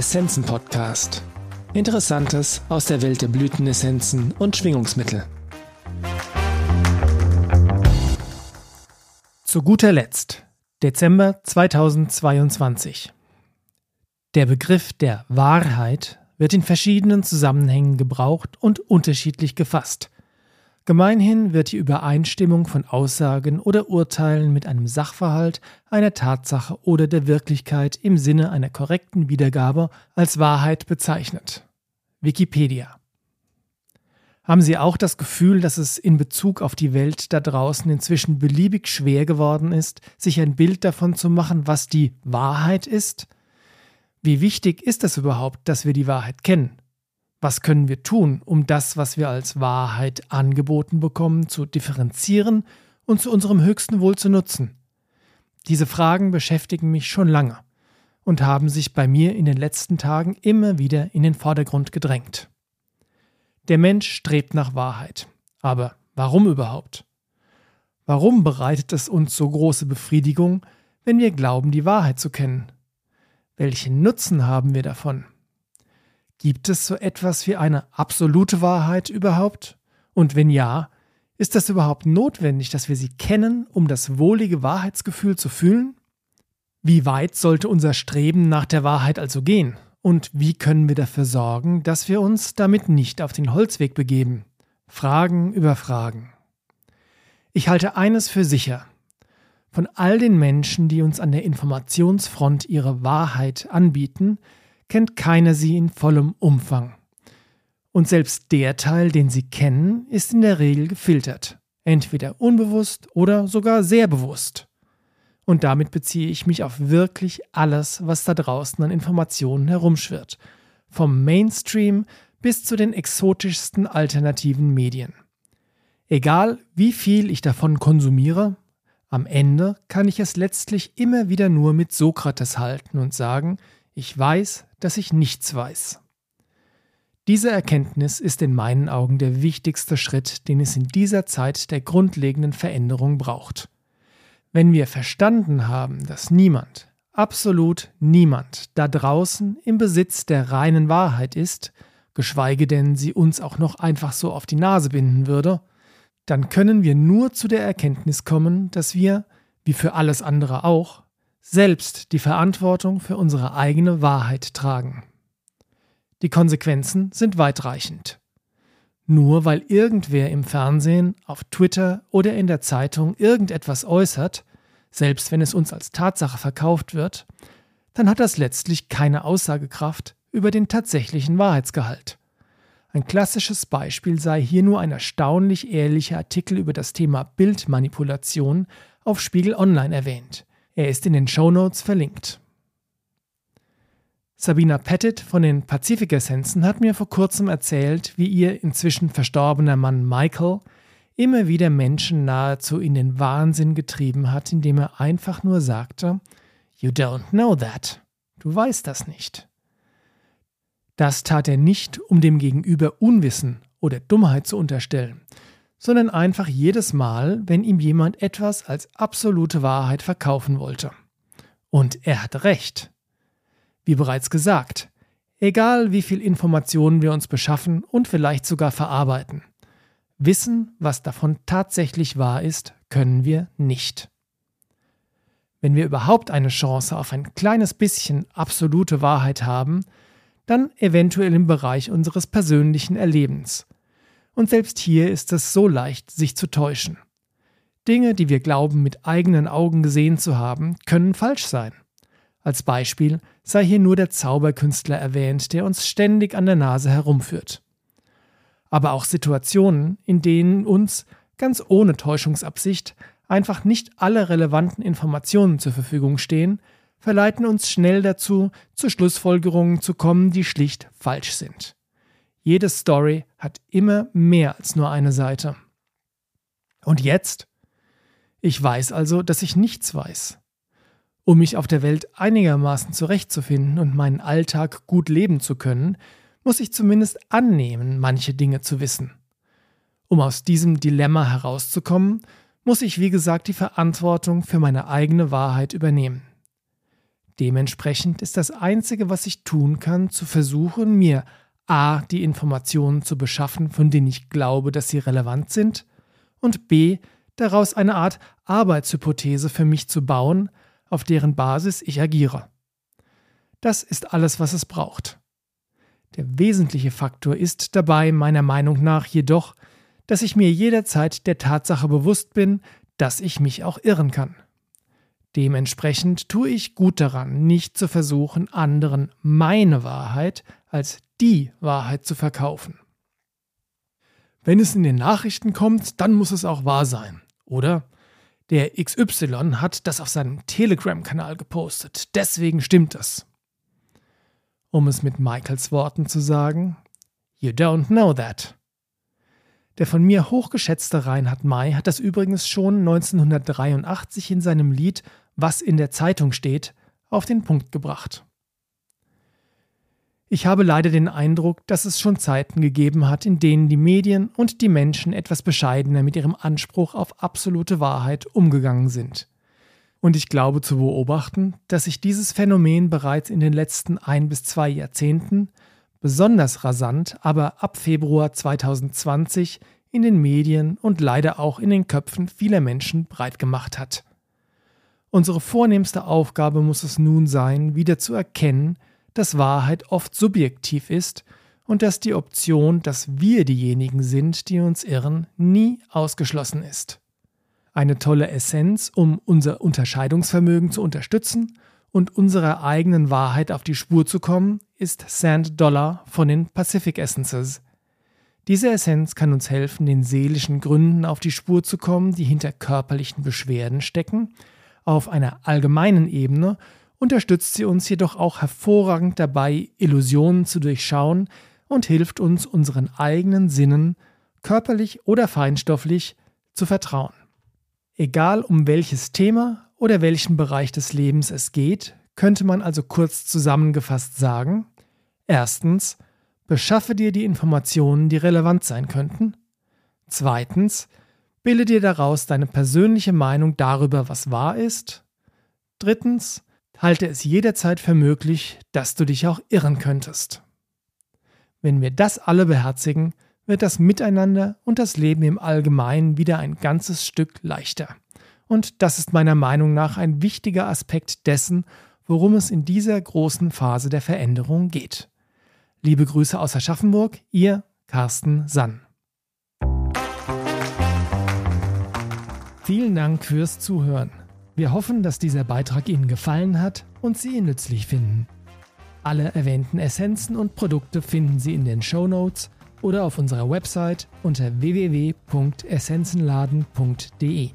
Essenzen Podcast. Interessantes aus der Welt der Blütenessenzen und Schwingungsmittel. Zu guter Letzt, Dezember 2022. Der Begriff der Wahrheit wird in verschiedenen Zusammenhängen gebraucht und unterschiedlich gefasst. Gemeinhin wird die Übereinstimmung von Aussagen oder Urteilen mit einem Sachverhalt, einer Tatsache oder der Wirklichkeit im Sinne einer korrekten Wiedergabe als Wahrheit bezeichnet. Wikipedia. Haben Sie auch das Gefühl, dass es in Bezug auf die Welt da draußen inzwischen beliebig schwer geworden ist, sich ein Bild davon zu machen, was die Wahrheit ist? Wie wichtig ist es überhaupt, dass wir die Wahrheit kennen? Was können wir tun, um das, was wir als Wahrheit angeboten bekommen, zu differenzieren und zu unserem höchsten Wohl zu nutzen? Diese Fragen beschäftigen mich schon lange und haben sich bei mir in den letzten Tagen immer wieder in den Vordergrund gedrängt. Der Mensch strebt nach Wahrheit. Aber warum überhaupt? Warum bereitet es uns so große Befriedigung, wenn wir glauben, die Wahrheit zu kennen? Welchen Nutzen haben wir davon? Gibt es so etwas wie eine absolute Wahrheit überhaupt? Und wenn ja, ist das überhaupt notwendig, dass wir sie kennen, um das wohlige Wahrheitsgefühl zu fühlen? Wie weit sollte unser Streben nach der Wahrheit also gehen? Und wie können wir dafür sorgen, dass wir uns damit nicht auf den Holzweg begeben? Fragen über Fragen. Ich halte eines für sicher. Von all den Menschen, die uns an der Informationsfront ihre Wahrheit anbieten, kennt keiner sie in vollem Umfang. Und selbst der Teil, den sie kennen, ist in der Regel gefiltert, entweder unbewusst oder sogar sehr bewusst. Und damit beziehe ich mich auf wirklich alles, was da draußen an Informationen herumschwirrt, vom Mainstream bis zu den exotischsten alternativen Medien. Egal wie viel ich davon konsumiere, am Ende kann ich es letztlich immer wieder nur mit Sokrates halten und sagen, ich weiß, dass ich nichts weiß. Diese Erkenntnis ist in meinen Augen der wichtigste Schritt, den es in dieser Zeit der grundlegenden Veränderung braucht. Wenn wir verstanden haben, dass niemand, absolut niemand da draußen im Besitz der reinen Wahrheit ist, geschweige denn sie uns auch noch einfach so auf die Nase binden würde, dann können wir nur zu der Erkenntnis kommen, dass wir, wie für alles andere auch, selbst die Verantwortung für unsere eigene Wahrheit tragen. Die Konsequenzen sind weitreichend. Nur weil irgendwer im Fernsehen, auf Twitter oder in der Zeitung irgendetwas äußert, selbst wenn es uns als Tatsache verkauft wird, dann hat das letztlich keine Aussagekraft über den tatsächlichen Wahrheitsgehalt. Ein klassisches Beispiel sei hier nur ein erstaunlich ehrlicher Artikel über das Thema Bildmanipulation auf Spiegel Online erwähnt. Er ist in den Show Notes verlinkt. Sabina Pettit von den Pazifik-Essenzen hat mir vor kurzem erzählt, wie ihr inzwischen verstorbener Mann Michael immer wieder Menschen nahezu in den Wahnsinn getrieben hat, indem er einfach nur sagte, You don't know that. Du weißt das nicht. Das tat er nicht, um dem Gegenüber Unwissen oder Dummheit zu unterstellen, sondern einfach jedes Mal, wenn ihm jemand etwas als absolute Wahrheit verkaufen wollte. Und er hatte recht. Wie bereits gesagt, egal wie viel Informationen wir uns beschaffen und vielleicht sogar verarbeiten, wissen, was davon tatsächlich wahr ist, können wir nicht. Wenn wir überhaupt eine Chance auf ein kleines bisschen absolute Wahrheit haben, dann eventuell im Bereich unseres persönlichen Erlebens – und selbst hier ist es so leicht, sich zu täuschen. Dinge, die wir glauben mit eigenen Augen gesehen zu haben, können falsch sein. Als Beispiel sei hier nur der Zauberkünstler erwähnt, der uns ständig an der Nase herumführt. Aber auch Situationen, in denen uns, ganz ohne Täuschungsabsicht, einfach nicht alle relevanten Informationen zur Verfügung stehen, verleiten uns schnell dazu, zu Schlussfolgerungen zu kommen, die schlicht falsch sind. Jede Story hat immer mehr als nur eine Seite. Und jetzt? Ich weiß also, dass ich nichts weiß. Um mich auf der Welt einigermaßen zurechtzufinden und meinen Alltag gut leben zu können, muss ich zumindest annehmen, manche Dinge zu wissen. Um aus diesem Dilemma herauszukommen, muss ich, wie gesagt, die Verantwortung für meine eigene Wahrheit übernehmen. Dementsprechend ist das Einzige, was ich tun kann, zu versuchen, mir a. die Informationen zu beschaffen, von denen ich glaube, dass sie relevant sind, und b. daraus eine Art Arbeitshypothese für mich zu bauen, auf deren Basis ich agiere. Das ist alles, was es braucht. Der wesentliche Faktor ist dabei meiner Meinung nach jedoch, dass ich mir jederzeit der Tatsache bewusst bin, dass ich mich auch irren kann. Dementsprechend tue ich gut daran, nicht zu versuchen, anderen meine Wahrheit als die Wahrheit zu verkaufen. Wenn es in den Nachrichten kommt, dann muss es auch wahr sein, oder? Der XY hat das auf seinem Telegram-Kanal gepostet, deswegen stimmt es. Um es mit Michaels Worten zu sagen, You don't know that. Der von mir hochgeschätzte Reinhard May hat das übrigens schon 1983 in seinem Lied Was in der Zeitung steht auf den Punkt gebracht. Ich habe leider den Eindruck, dass es schon Zeiten gegeben hat, in denen die Medien und die Menschen etwas bescheidener mit ihrem Anspruch auf absolute Wahrheit umgegangen sind. Und ich glaube zu beobachten, dass sich dieses Phänomen bereits in den letzten ein bis zwei Jahrzehnten besonders rasant, aber ab Februar 2020 in den Medien und leider auch in den Köpfen vieler Menschen breit gemacht hat. Unsere vornehmste Aufgabe muss es nun sein, wieder zu erkennen, dass Wahrheit oft subjektiv ist und dass die Option, dass wir diejenigen sind, die uns irren, nie ausgeschlossen ist. Eine tolle Essenz, um unser Unterscheidungsvermögen zu unterstützen und unserer eigenen Wahrheit auf die Spur zu kommen, ist Sand Dollar von den Pacific Essences. Diese Essenz kann uns helfen, den seelischen Gründen auf die Spur zu kommen, die hinter körperlichen Beschwerden stecken, auf einer allgemeinen Ebene unterstützt sie uns jedoch auch hervorragend dabei, Illusionen zu durchschauen und hilft uns, unseren eigenen Sinnen, körperlich oder feinstofflich, zu vertrauen. Egal um welches Thema oder welchen Bereich des Lebens es geht, könnte man also kurz zusammengefasst sagen, erstens, beschaffe dir die Informationen, die relevant sein könnten. Zweitens, bilde dir daraus deine persönliche Meinung darüber, was wahr ist. Drittens, halte es jederzeit für möglich, dass du dich auch irren könntest. Wenn wir das alle beherzigen, wird das Miteinander und das Leben im Allgemeinen wieder ein ganzes Stück leichter. Und das ist meiner Meinung nach ein wichtiger Aspekt dessen, worum es in dieser großen Phase der Veränderung geht. Liebe Grüße aus Aschaffenburg, ihr Carsten Sann. Vielen Dank fürs Zuhören. Wir hoffen, dass dieser Beitrag Ihnen gefallen hat und Sie ihn nützlich finden. Alle erwähnten Essenzen und Produkte finden Sie in den Show Notes oder auf unserer Website unter www.essenzenladen.de.